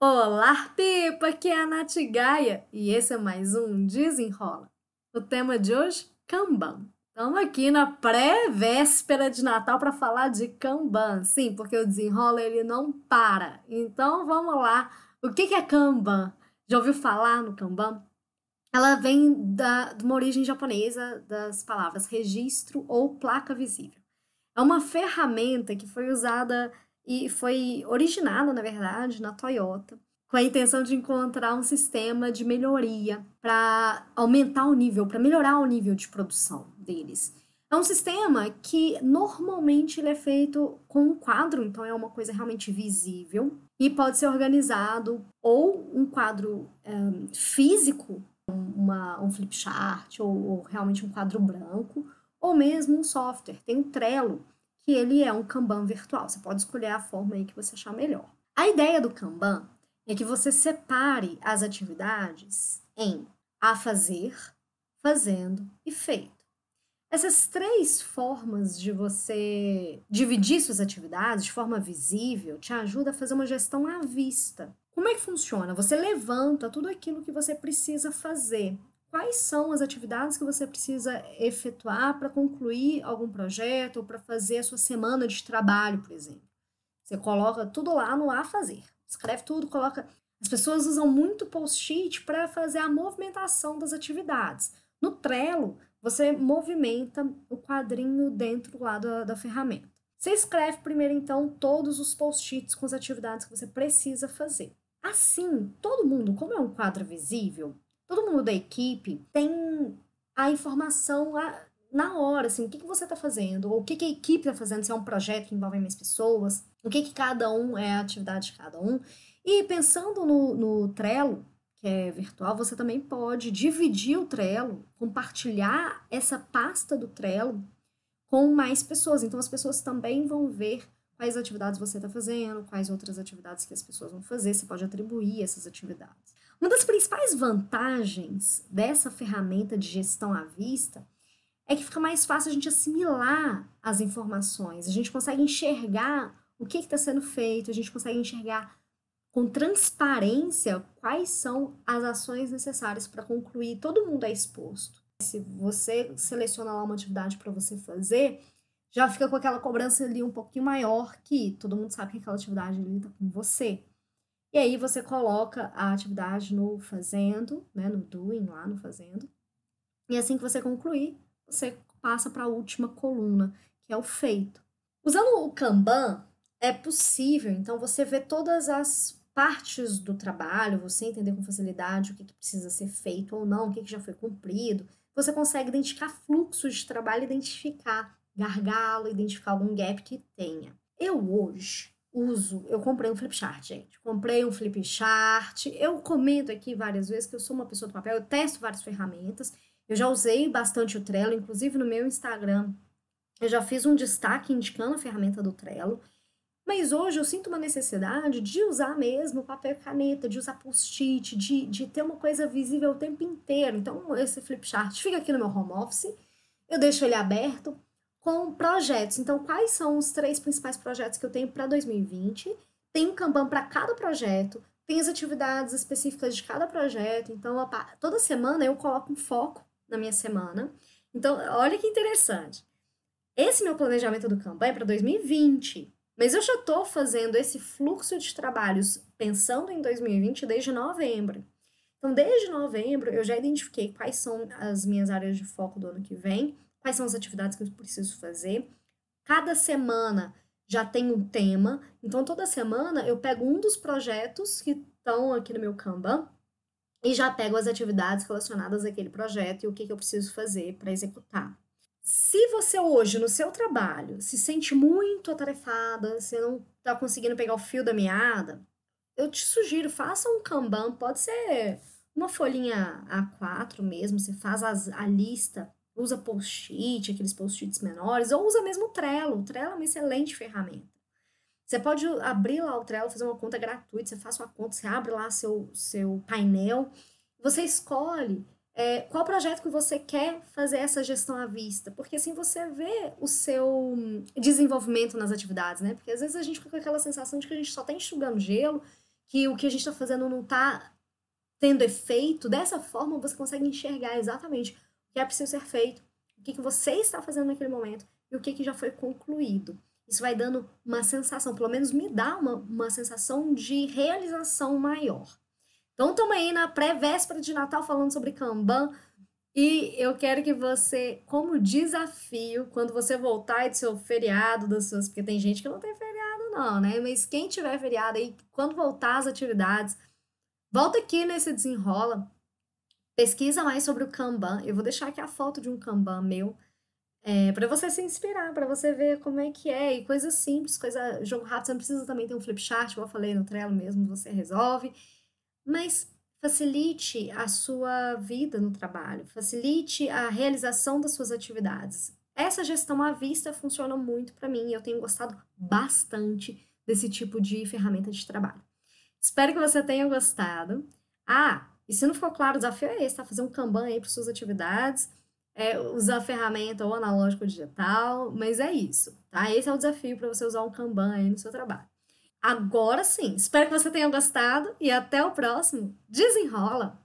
Olá, Pipa! Aqui é a Nath Gaia e esse é mais um Desenrola. O tema de hoje, Kanban. Estamos aqui na pré-véspera de Natal para falar de Kanban. Sim, porque o Desenrola ele não para. Então vamos lá. O que é Kanban? Já ouviu falar no Kanban? Ela vem da, de uma origem japonesa das palavras registro ou placa visível. É uma ferramenta que foi usada e foi originada, na verdade, na Toyota, com a intenção de encontrar um sistema de melhoria para aumentar o nível, para melhorar o nível de produção deles. É um sistema que normalmente ele é feito com um quadro, então é uma coisa realmente visível e pode ser organizado ou um quadro físico, uma, um flip chart ou, ou realmente um quadro branco, ou mesmo um software. Tem o Trello, que ele é um Kanban virtual. Você pode escolher a forma aí que você achar melhor. A ideia do Kanban é que você separe as atividades em a fazer, fazendo e feito. Essas três formas de você dividir suas atividades de forma visível te ajuda a fazer uma gestão à vista. Como é que funciona? Você levanta tudo aquilo que você precisa fazer quais são as atividades que você precisa efetuar para concluir algum projeto ou para fazer a sua semana de trabalho, por exemplo. Você coloca tudo lá no a fazer. Escreve tudo, coloca. As pessoas usam muito post-it para fazer a movimentação das atividades. No Trello, você movimenta o quadrinho dentro lá da, da ferramenta. Você escreve primeiro, então, todos os post-its com as atividades que você precisa fazer. Assim, todo mundo, como é um quadro visível, todo mundo da equipe tem a informação na hora, assim, o que, que você está fazendo, ou o que, que a equipe está fazendo, se é um projeto que envolve mais pessoas, o que, que cada um é a atividade de cada um. E pensando no, no Trello, que é virtual, você também pode dividir o Trello, compartilhar essa pasta do Trello com mais pessoas. Então, as pessoas também vão ver quais atividades você está fazendo, quais outras atividades que as pessoas vão fazer, você pode atribuir essas atividades. Uma das principais vantagens dessa ferramenta de gestão à vista é que fica mais fácil a gente assimilar as informações, a gente consegue enxergar o que está sendo feito, a gente consegue enxergar com transparência quais são as ações necessárias para concluir. Todo mundo é exposto. Se você seleciona lá uma atividade para você fazer, já fica com aquela cobrança ali um pouquinho maior que todo mundo sabe que aquela atividade está com você. E aí você coloca a atividade no fazendo, né, no doing lá no fazendo. E assim que você concluir, você passa para a última coluna, que é o feito. Usando o Kanban, é possível, então, você ver todas as partes do trabalho, você entender com facilidade o que, que precisa ser feito ou não, o que, que já foi cumprido. Você consegue identificar fluxos de trabalho, identificar gargalo, identificar algum gap que tenha. Eu hoje uso, eu comprei um flip chart, gente. Comprei um flip chart. Eu comento aqui várias vezes que eu sou uma pessoa do papel, eu testo várias ferramentas. Eu já usei bastante o Trello, inclusive no meu Instagram. Eu já fiz um destaque indicando a ferramenta do Trello. Mas hoje eu sinto uma necessidade de usar mesmo papel e caneta, de usar post-it, de, de ter uma coisa visível o tempo inteiro. Então, esse flip chart fica aqui no meu home office, eu deixo ele aberto com projetos. Então, quais são os três principais projetos que eu tenho para 2020? Tem um Kanban para cada projeto, tem as atividades específicas de cada projeto. Então, toda semana eu coloco um foco na minha semana. Então, olha que interessante. Esse meu planejamento do Kanban é para 2020, mas eu já estou fazendo esse fluxo de trabalhos pensando em 2020 desde novembro. Então, desde novembro, eu já identifiquei quais são as minhas áreas de foco do ano que vem quais são as atividades que eu preciso fazer. Cada semana já tem um tema, então toda semana eu pego um dos projetos que estão aqui no meu Kanban e já pego as atividades relacionadas àquele projeto e o que, que eu preciso fazer para executar. Se você hoje no seu trabalho se sente muito atarefada, você não está conseguindo pegar o fio da meada, eu te sugiro, faça um Kanban, pode ser uma folhinha A4 mesmo, você faz as, a lista usa post-it, aqueles post-its menores, ou usa mesmo o Trello. O Trello é uma excelente ferramenta. Você pode abrir lá o Trello, fazer uma conta gratuita, você faz uma conta, você abre lá seu, seu painel, você escolhe é, qual projeto que você quer fazer essa gestão à vista, porque assim você vê o seu desenvolvimento nas atividades, né? Porque às vezes a gente fica com aquela sensação de que a gente só está enxugando gelo, que o que a gente está fazendo não está tendo efeito, dessa forma você consegue enxergar exatamente que é preciso ser feito, o que, que você está fazendo naquele momento e o que, que já foi concluído. Isso vai dando uma sensação, pelo menos me dá uma, uma sensação de realização maior. Então, estamos aí na pré-véspera de Natal falando sobre Kanban. E eu quero que você, como desafio, quando você voltar do seu feriado, das suas. Porque tem gente que não tem feriado, não, né? Mas quem tiver feriado aí, quando voltar às atividades, volta aqui nesse desenrola. Pesquisa mais sobre o Kanban. Eu vou deixar aqui a foto de um Kanban meu é, para você se inspirar, para você ver como é que é, e coisas simples, coisa, jogo rápido, você não precisa também ter um flip chart, como eu falei no Trello mesmo, você resolve, mas facilite a sua vida no trabalho, facilite a realização das suas atividades. Essa gestão à vista funciona muito para mim, eu tenho gostado bastante desse tipo de ferramenta de trabalho. Espero que você tenha gostado. Ah, e se não ficou claro, o desafio é esse, tá? Fazer um Kanban aí para suas atividades é, usar ferramenta ou analógico ou digital, mas é isso, tá? Esse é o desafio para você usar um Kanban aí no seu trabalho. Agora sim, espero que você tenha gostado e até o próximo. Desenrola!